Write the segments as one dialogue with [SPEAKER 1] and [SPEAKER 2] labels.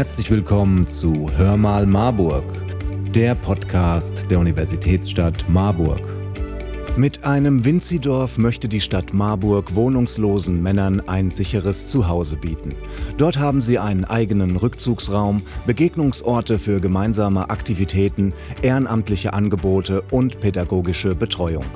[SPEAKER 1] Herzlich willkommen zu Hör mal Marburg, der Podcast der Universitätsstadt Marburg. Mit einem Winzidorf möchte die Stadt Marburg wohnungslosen Männern ein sicheres Zuhause bieten. Dort haben sie einen eigenen Rückzugsraum, Begegnungsorte für gemeinsame Aktivitäten, ehrenamtliche Angebote und pädagogische Betreuung.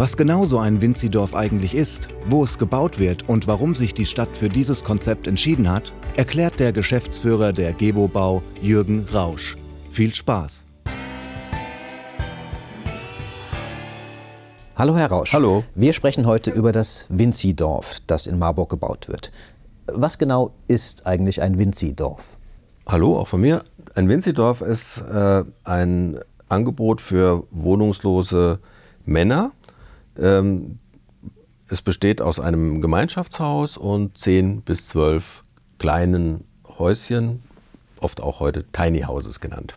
[SPEAKER 1] Was genau so ein Winzidorf eigentlich ist, wo es gebaut wird und warum sich die Stadt für dieses Konzept entschieden hat, erklärt der Geschäftsführer der Gewobau Jürgen Rausch. Viel Spaß!
[SPEAKER 2] Hallo Herr Rausch.
[SPEAKER 3] Hallo.
[SPEAKER 2] Wir sprechen heute über das Winzidorf, das in Marburg gebaut wird. Was genau ist eigentlich ein Winzidorf?
[SPEAKER 3] Hallo, auch von mir. Ein Winzidorf ist äh, ein Angebot für wohnungslose Männer, ähm, es besteht aus einem Gemeinschaftshaus und zehn bis zwölf kleinen Häuschen, oft auch heute Tiny Houses genannt.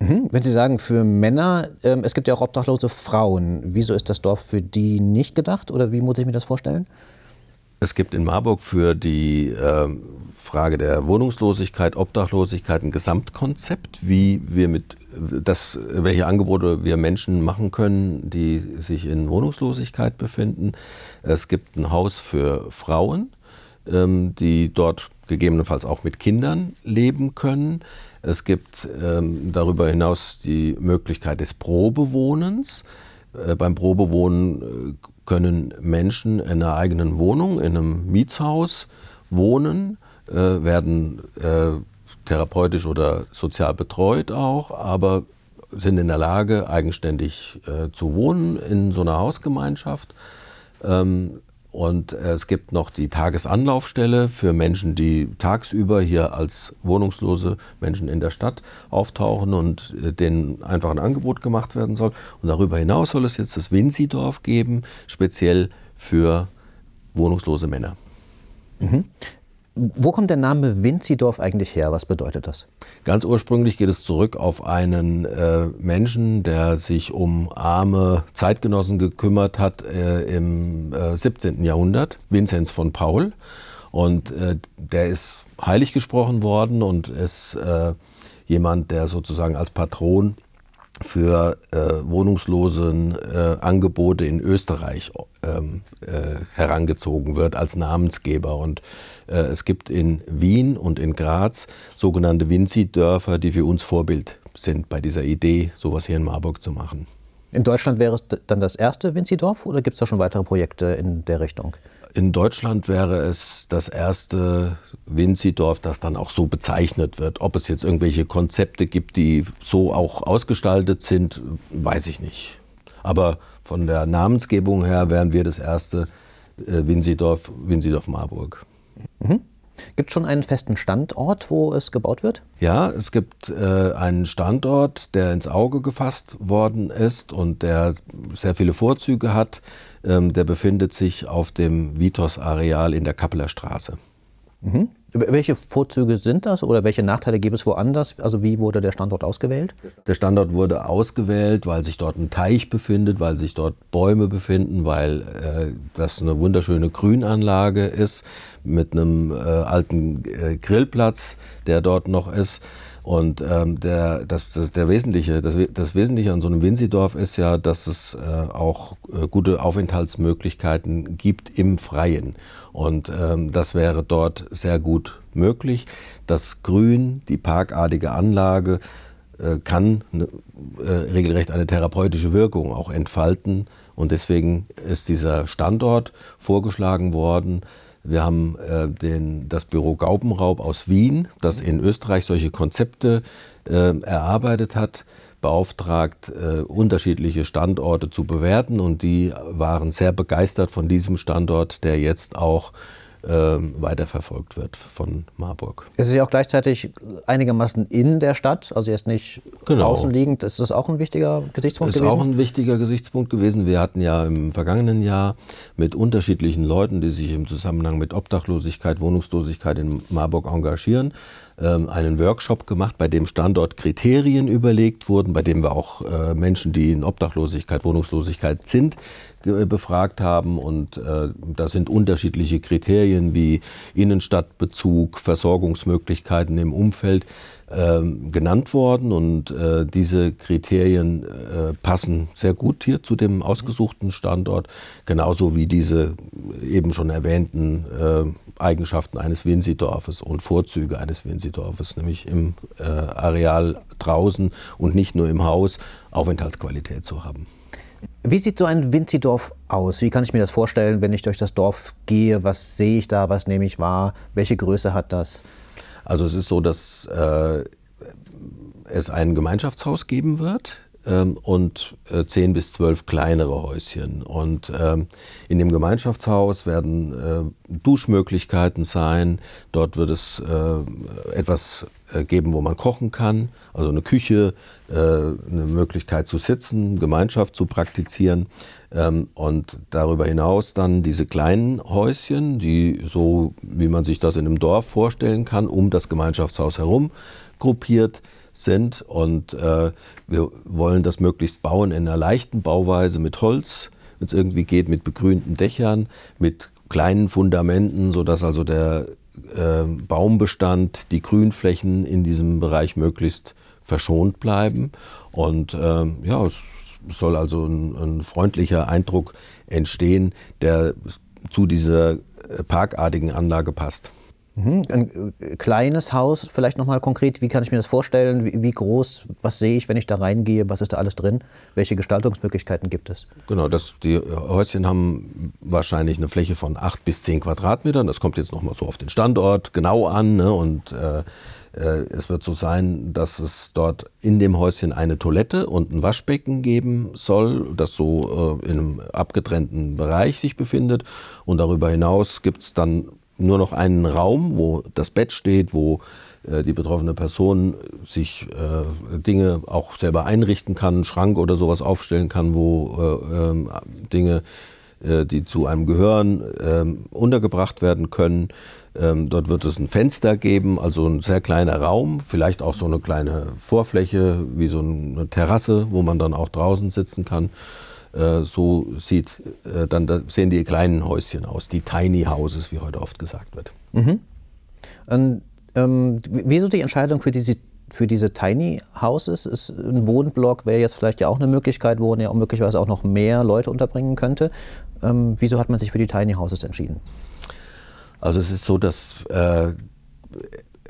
[SPEAKER 2] Mhm. Wenn Sie sagen für Männer, ähm, es gibt ja auch obdachlose Frauen. Wieso ist das Dorf für die nicht gedacht oder wie muss ich mir das vorstellen?
[SPEAKER 3] Es gibt in Marburg für die äh, Frage der Wohnungslosigkeit, Obdachlosigkeit ein Gesamtkonzept, wie wir mit das, welche Angebote wir Menschen machen können, die sich in Wohnungslosigkeit befinden. Es gibt ein Haus für Frauen, ähm, die dort gegebenenfalls auch mit Kindern leben können. Es gibt ähm, darüber hinaus die Möglichkeit des Probewohnens. Äh, beim Probewohnen äh, können Menschen in einer eigenen Wohnung, in einem Mietshaus wohnen, äh, werden äh, therapeutisch oder sozial betreut auch, aber sind in der Lage, eigenständig äh, zu wohnen in so einer Hausgemeinschaft. Ähm, und es gibt noch die Tagesanlaufstelle für Menschen, die tagsüber hier als wohnungslose Menschen in der Stadt auftauchen und äh, denen einfach ein Angebot gemacht werden soll. Und darüber hinaus soll es jetzt das Winzidorf geben, speziell für wohnungslose Männer.
[SPEAKER 2] Mhm. Wo kommt der Name Winzidorf eigentlich her? Was bedeutet das?
[SPEAKER 3] Ganz ursprünglich geht es zurück auf einen äh, Menschen, der sich um arme Zeitgenossen gekümmert hat äh, im äh, 17. Jahrhundert, Vinzenz von Paul. Und äh, der ist heilig gesprochen worden und ist äh, jemand, der sozusagen als Patron für äh, wohnungslosen äh, Angebote in Österreich ähm, äh, herangezogen wird als Namensgeber. Und äh, es gibt in Wien und in Graz sogenannte Winzi-Dörfer, die für uns Vorbild sind bei dieser Idee, sowas hier in Marburg zu machen.
[SPEAKER 2] In Deutschland wäre es dann das erste Winzi-Dorf oder gibt es da schon weitere Projekte in der Richtung?
[SPEAKER 3] In Deutschland wäre es das erste Winzidorf, das dann auch so bezeichnet wird. Ob es jetzt irgendwelche Konzepte gibt, die so auch ausgestaltet sind, weiß ich nicht. Aber von der Namensgebung her wären wir das erste äh, Winzidorf, Winzidorf Marburg.
[SPEAKER 2] Mhm. Gibt es schon einen festen Standort, wo es gebaut wird?
[SPEAKER 3] Ja, es gibt äh, einen Standort, der ins Auge gefasst worden ist und der sehr viele Vorzüge hat. Ähm, der befindet sich auf dem Vitos-Areal in der Kappeler Straße.
[SPEAKER 2] Mhm. Welche Vorzüge sind das oder welche Nachteile gibt es woanders? Also wie wurde der Standort ausgewählt?
[SPEAKER 3] Der Standort wurde ausgewählt, weil sich dort ein Teich befindet, weil sich dort Bäume befinden, weil äh, das eine wunderschöne Grünanlage ist mit einem äh, alten äh, Grillplatz, der dort noch ist. Und ähm, der, das, das, der Wesentliche, das, das Wesentliche an so einem Winzidorf ist ja, dass es äh, auch äh, gute Aufenthaltsmöglichkeiten gibt im Freien. Und ähm, das wäre dort sehr gut möglich. Das Grün, die parkartige Anlage, äh, kann ne, äh, regelrecht eine therapeutische Wirkung auch entfalten. Und deswegen ist dieser Standort vorgeschlagen worden. Wir haben äh, den, das Büro Gaubenraub aus Wien, das in Österreich solche Konzepte äh, erarbeitet hat, beauftragt, äh, unterschiedliche Standorte zu bewerten. Und die waren sehr begeistert von diesem Standort, der jetzt auch weiterverfolgt wird von Marburg.
[SPEAKER 2] Es ist ja auch gleichzeitig einigermaßen in der Stadt, also jetzt nicht genau. außenliegend. Ist das auch ein wichtiger Gesichtspunkt
[SPEAKER 3] ist
[SPEAKER 2] gewesen?
[SPEAKER 3] Ist auch ein wichtiger Gesichtspunkt gewesen. Wir hatten ja im vergangenen Jahr mit unterschiedlichen Leuten, die sich im Zusammenhang mit Obdachlosigkeit, Wohnungslosigkeit in Marburg engagieren, ähm, einen Workshop gemacht, bei dem Standortkriterien überlegt wurden, bei dem wir auch äh, Menschen, die in Obdachlosigkeit, Wohnungslosigkeit sind, befragt haben. Und äh, da sind unterschiedliche Kriterien wie Innenstadtbezug, Versorgungsmöglichkeiten im Umfeld ähm, genannt worden und äh, diese Kriterien äh, passen sehr gut hier zu dem ausgesuchten Standort, genauso wie diese eben schon erwähnten äh, Eigenschaften eines Winzidorfes und Vorzüge eines Winzidorfes, nämlich im äh, Areal draußen und nicht nur im Haus Aufenthaltsqualität zu haben.
[SPEAKER 2] Wie sieht so ein Winzidorf aus? Wie kann ich mir das vorstellen, wenn ich durch das Dorf gehe? Was sehe ich da? Was nehme ich wahr? Welche Größe hat das?
[SPEAKER 3] Also es ist so, dass äh, es ein Gemeinschaftshaus geben wird und äh, zehn bis zwölf kleinere Häuschen. Und ähm, in dem Gemeinschaftshaus werden äh, Duschmöglichkeiten sein. Dort wird es äh, etwas geben, wo man kochen kann, also eine Küche, eine Möglichkeit zu sitzen, Gemeinschaft zu praktizieren. Ähm, und darüber hinaus dann diese kleinen Häuschen, die so, wie man sich das in einem Dorf vorstellen kann, um das Gemeinschaftshaus herum gruppiert sind. Und äh, wir wollen das möglichst bauen in einer leichten Bauweise mit Holz, wenn es irgendwie geht, mit begrünten Dächern, mit kleinen Fundamenten, sodass also der äh, Baumbestand, die Grünflächen in diesem Bereich möglichst verschont bleiben. Und äh, ja, es soll also ein, ein freundlicher Eindruck entstehen, der zu dieser parkartigen Anlage passt.
[SPEAKER 2] Mhm. Ein äh, kleines Haus, vielleicht nochmal konkret, wie kann ich mir das vorstellen? Wie, wie, groß, was sehe ich, wenn ich da reingehe? Was ist da alles drin? Welche Gestaltungsmöglichkeiten gibt es?
[SPEAKER 3] Genau, das, die Häuschen haben wahrscheinlich eine Fläche von 8 bis 10 Quadratmetern. Das kommt jetzt nochmal so auf den Standort genau an. Ne? Und äh, äh, es wird so sein, dass es dort in dem Häuschen eine Toilette und ein Waschbecken geben soll, das so äh, in einem abgetrennten Bereich sich befindet. Und darüber hinaus gibt es dann nur noch einen Raum, wo das Bett steht, wo äh, die betroffene Person sich äh, Dinge auch selber einrichten kann, einen Schrank oder sowas aufstellen kann, wo äh, ähm, Dinge, äh, die zu einem gehören, ähm, untergebracht werden können. Ähm, dort wird es ein Fenster geben, also ein sehr kleiner Raum, vielleicht auch so eine kleine Vorfläche wie so eine Terrasse, wo man dann auch draußen sitzen kann. Äh, so sieht, äh, dann da sehen die kleinen Häuschen aus, die Tiny Houses, wie heute oft gesagt wird.
[SPEAKER 2] Mhm. Und, ähm, wieso die Entscheidung für diese, für diese Tiny Houses? Ist ein Wohnblock wäre jetzt vielleicht ja auch eine Möglichkeit, wo man ja auch möglicherweise auch noch mehr Leute unterbringen könnte. Ähm, wieso hat man sich für die Tiny Houses entschieden?
[SPEAKER 3] Also es ist so, dass äh,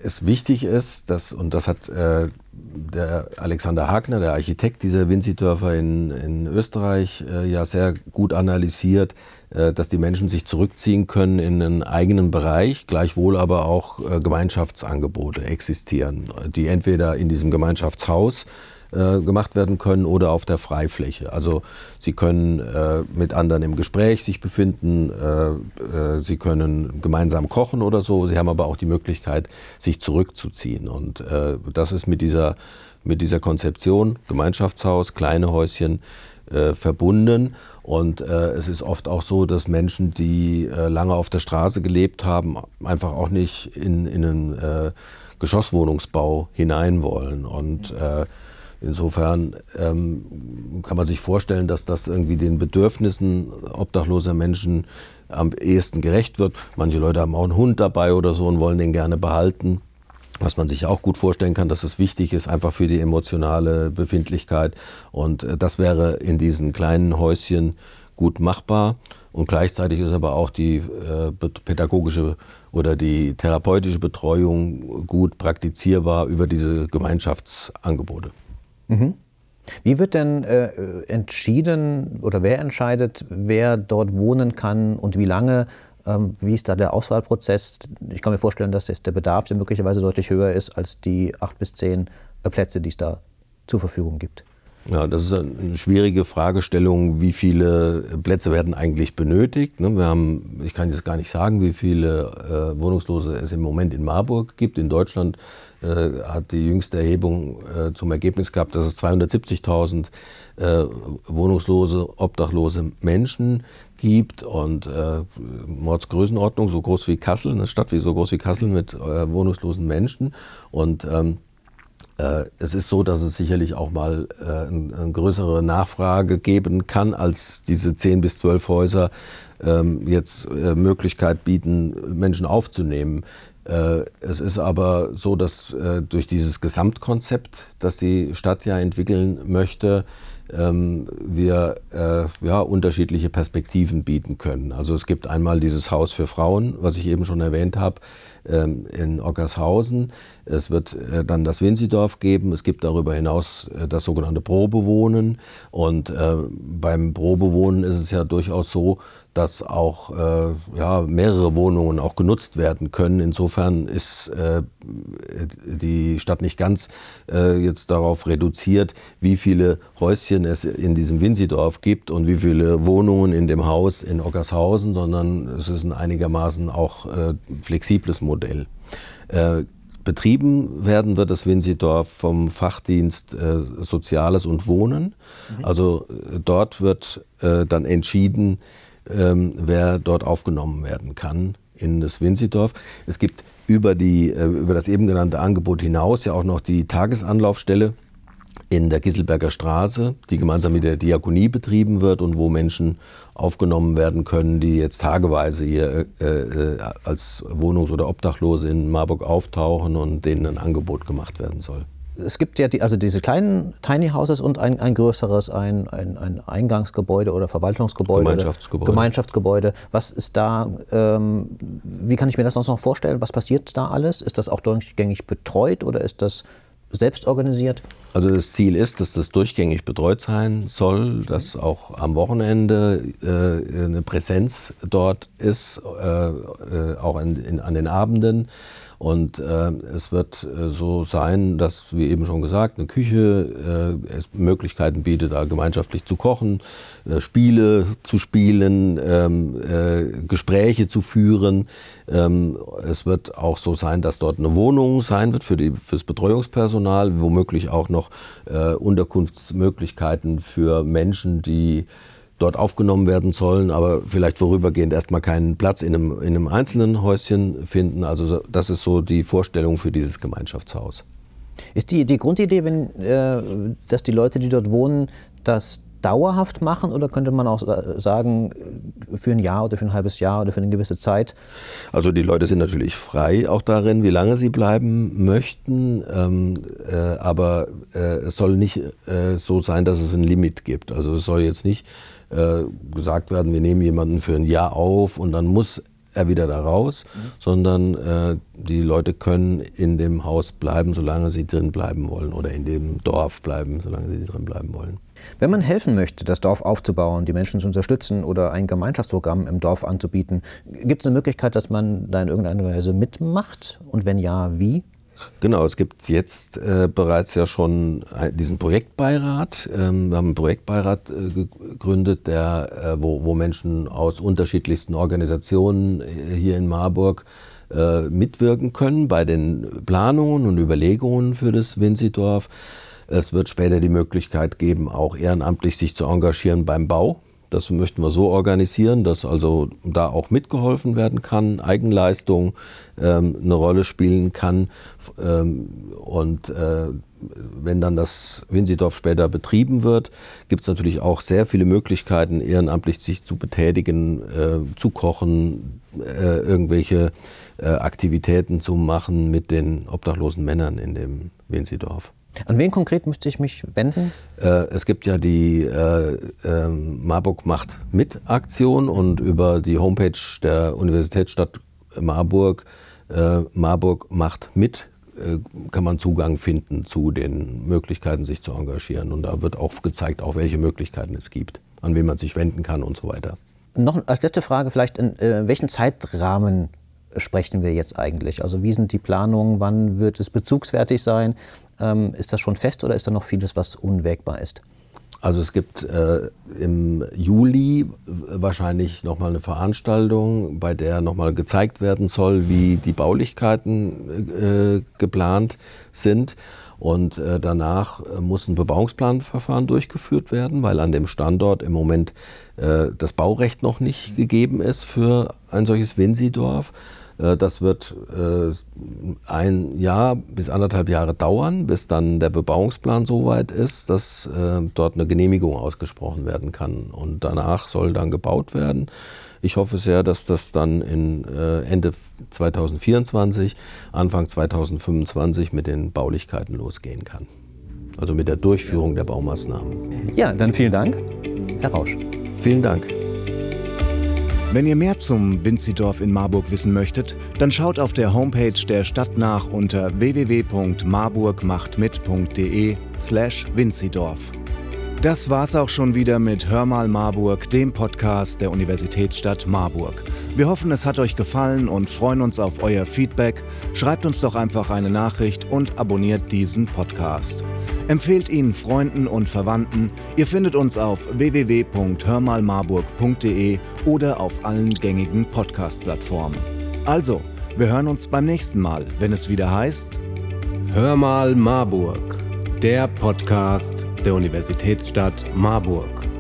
[SPEAKER 3] es wichtig ist, dass, und das hat äh, der Alexander Hagner, der Architekt dieser Winzidörfer in, in Österreich, äh, ja sehr gut analysiert, äh, dass die Menschen sich zurückziehen können in einen eigenen Bereich, gleichwohl aber auch äh, Gemeinschaftsangebote existieren, die entweder in diesem Gemeinschaftshaus äh, gemacht werden können oder auf der Freifläche. Also sie können äh, mit anderen im Gespräch sich befinden, äh, äh, sie können gemeinsam kochen oder so, sie haben aber auch die Möglichkeit, sich zurückzuziehen. Und äh, das ist mit dieser, mit dieser Konzeption, Gemeinschaftshaus, kleine Häuschen, äh, verbunden. Und äh, es ist oft auch so, dass Menschen, die äh, lange auf der Straße gelebt haben, einfach auch nicht in, in einen äh, Geschosswohnungsbau hinein wollen. Und Insofern ähm, kann man sich vorstellen, dass das irgendwie den Bedürfnissen obdachloser Menschen am ehesten gerecht wird. Manche Leute haben auch einen Hund dabei oder so und wollen den gerne behalten. Was man sich auch gut vorstellen kann, dass es wichtig ist, einfach für die emotionale Befindlichkeit. Und äh, das wäre in diesen kleinen Häuschen gut machbar. Und gleichzeitig ist aber auch die äh, pädagogische oder die therapeutische Betreuung gut praktizierbar über diese Gemeinschaftsangebote.
[SPEAKER 2] Mhm. Wie wird denn äh, entschieden oder wer entscheidet, wer dort wohnen kann und wie lange? Ähm, wie ist da der Auswahlprozess? Ich kann mir vorstellen, dass der Bedarf möglicherweise deutlich höher ist als die acht bis zehn äh, Plätze, die es da zur Verfügung gibt.
[SPEAKER 3] Ja, das ist eine schwierige Fragestellung. Wie viele Plätze werden eigentlich benötigt? Ne, wir haben, ich kann jetzt gar nicht sagen, wie viele äh, Wohnungslose es im Moment in Marburg gibt. In Deutschland äh, hat die jüngste Erhebung äh, zum Ergebnis gehabt, dass es 270.000 äh, wohnungslose, obdachlose Menschen gibt und äh, Mordsgrößenordnung so groß wie Kassel, eine Stadt wie so groß wie Kassel mit äh, wohnungslosen Menschen und ähm, Äh, es ist so, dass es sicherlich auch mal äh, eine größere Nachfrage geben kann, als diese 10 bis 12 Häuser ähm, jetzt äh, Möglichkeit bieten, Menschen aufzunehmen. Es ist aber so, dass durch dieses Gesamtkonzept, das die Stadt ja entwickeln möchte, ähm, wir ja, unterschiedliche Perspektiven bieten können. Also es gibt einmal dieses Haus für Frauen, was ich eben schon erwähnt habe, ähm, in Ockershausen. Es wird äh, dann das Winzidorf geben. Es gibt darüber hinaus äh, das sogenannte Probewohnen. Und äh, beim Probewohnen ist es ja durchaus so, dass auch äh, ja, mehrere Wohnungen auch genutzt werden können. Insofern ist äh, die Stadt nicht ganz äh, jetzt darauf reduziert, wie viele Häuschen es in diesem Winzidorf gibt und wie viele Wohnungen in dem Haus in Ockershausen, sondern es ist ein einigermaßen auch äh, flexibles Modell. Äh, betrieben werden wird das Winzidorf vom Fachdienst äh, Soziales und Wohnen. Mhm. Also dort wird dann entschieden, ähm, wer dort aufgenommen werden kann in das Winzidorf. Es gibt über, die, äh, über das eben genannte Angebot hinaus ja auch noch die Tagesanlaufstelle in der Gisselberger Straße, die gemeinsam mit der Diakonie betrieben wird und wo Menschen aufgenommen werden können, die jetzt tageweise hier äh, äh, als Wohnungs- oder Obdachlose in Marburg auftauchen und denen ein Angebot gemacht werden soll
[SPEAKER 2] es gibt ja die, also diese kleinen Tiny Houses und ein, ein größeres, ein, ein, ein Eingangsgebäude oder Verwaltungsgebäude.
[SPEAKER 3] Gemeinschaftsgebäude.
[SPEAKER 2] Gemeinschaftsgebäude. Was ist da, ähm, wie kann ich mir das sonst noch vorstellen? Was passiert da alles? Ist das auch durchgängig betreut oder ist das selbst organisiert?
[SPEAKER 3] Also das Ziel ist, dass das durchgängig betreut sein soll, dass auch am Wochenende äh, eine Präsenz dort ist, äh, äh, auch in, in, an den Abenden. Und äh, es wird äh, so sein, dass, wie eben schon gesagt, eine Küche äh, Möglichkeiten bietet, da gemeinschaftlich zu kochen, äh, Spiele zu spielen, ähm, äh, Gespräche zu führen. Ähm, es wird auch so sein, dass dort eine Wohnung sein wird für, die, für das Betreuungspersonal, womöglich auch noch äh, Unterkunftsmöglichkeiten für Menschen, die dort aufgenommen werden sollen, aber vielleicht vorübergehend erstmal keinen Platz in einem, in einem einzelnen Häuschen finden. Also das ist so die Vorstellung für dieses Gemeinschaftshaus.
[SPEAKER 2] Ist die, die Grundidee, wenn, äh, dass die Leute, die dort wohnen, das dauerhaft machen oder könnte man auch sagen, für ein Jahr oder für ein halbes Jahr oder für eine gewisse Zeit?
[SPEAKER 3] Also die Leute sind natürlich frei auch darin, wie lange sie bleiben möchten, ähm, äh, aber äh, es soll nicht äh, so sein, dass es ein Limit gibt. Also es soll jetzt nicht äh, gesagt werden, wir nehmen jemanden für ein Jahr auf und dann muss er wieder da raus, mhm. sondern äh, die Leute können in dem Haus bleiben, solange sie drin bleiben wollen oder in dem Dorf bleiben, solange sie drin bleiben wollen.
[SPEAKER 2] Wenn man helfen möchte, das Dorf aufzubauen, die Menschen zu unterstützen oder ein Gemeinschaftsprogramm im Dorf anzubieten, gibt es eine Möglichkeit, dass man da in irgendeiner Weise mitmacht? Und wenn ja, wie?
[SPEAKER 3] Genau, es gibt jetzt äh, bereits ja schon diesen Projektbeirat. Ähm, wir haben einen Projektbeirat äh, gegründet, der, äh, wo, wo, Menschen aus unterschiedlichsten Organisationen äh, hier in Marburg äh, mitwirken können bei den Planungen und Überlegungen für das Winzidorf. Es wird später die Möglichkeit geben, auch ehrenamtlich sich zu engagieren beim Bau das möchten wir so organisieren, dass also da auch mitgeholfen werden kann, Eigenleistung ähm, eine Rolle spielen kann. Ähm, und äh, wenn dann das Winsidorf später betrieben wird, gibt es natürlich auch sehr viele Möglichkeiten, ehrenamtlich sich zu betätigen, äh, zu kochen, äh, irgendwelche äh, Aktivitäten zu machen mit den obdachlosen Männern in dem Winsidorf.
[SPEAKER 2] An wen konkret müsste ich mich wenden?
[SPEAKER 3] Äh, es gibt ja die äh, äh, Marburg macht mit Aktion und über die Homepage der Universitätsstadt Marburg, äh, Marburg macht mit, äh, kann man Zugang finden zu den Möglichkeiten, sich zu engagieren. Und da wird auch gezeigt, auch welche Möglichkeiten es gibt, an wen man sich wenden kann und so weiter.
[SPEAKER 2] Noch als letzte Frage vielleicht, in äh, welchen Zeitrahmen sprechen wir jetzt eigentlich? Also wie sind die Planungen, wann wird es bezugsfertig sein? Ähm, ist das schon fest oder ist da noch vieles, was unwägbar ist?
[SPEAKER 3] Also es gibt äh, im Juli wahrscheinlich nochmal eine Veranstaltung, bei der nochmal gezeigt werden soll, wie die Baulichkeiten äh, geplant sind. Und äh, danach äh, muss ein Bebauungsplanverfahren durchgeführt werden, weil an dem Standort im Moment äh, das Baurecht noch nicht gegeben ist für ein solches Winsidorf. Äh, das wird äh, ein Jahr bis anderthalb Jahre dauern, bis dann der Bebauungsplan so weit ist, dass äh, dort eine Genehmigung ausgesprochen werden kann. Und danach soll dann gebaut werden. Ich hoffe sehr, dass das dann in Ende 2024, Anfang 2025 mit den Baulichkeiten losgehen kann. Also mit der Durchführung der Baumaßnahmen.
[SPEAKER 2] Ja, dann vielen Dank, Herr Rausch.
[SPEAKER 3] Vielen Dank.
[SPEAKER 1] Wenn ihr mehr zum Winzidorf in Marburg wissen möchtet, dann schaut auf der Homepage der Stadt nach unter www.marburgmachtmit.de slash Winzidorf. Das war's auch schon wieder mit Hör mal Marburg, dem Podcast der Universitätsstadt Marburg. Wir hoffen, es hat euch gefallen und freuen uns auf euer Feedback. Schreibt uns doch einfach eine Nachricht und abonniert diesen Podcast. Empfehlt ihn Freunden und Verwandten. Ihr findet uns auf www.hörmalmarburg.de oder auf allen gängigen Podcast-Plattformen. Also, wir hören uns beim nächsten Mal, wenn es wieder heißt Hör mal Marburg, der Podcast der Universitätsstadt Marburg.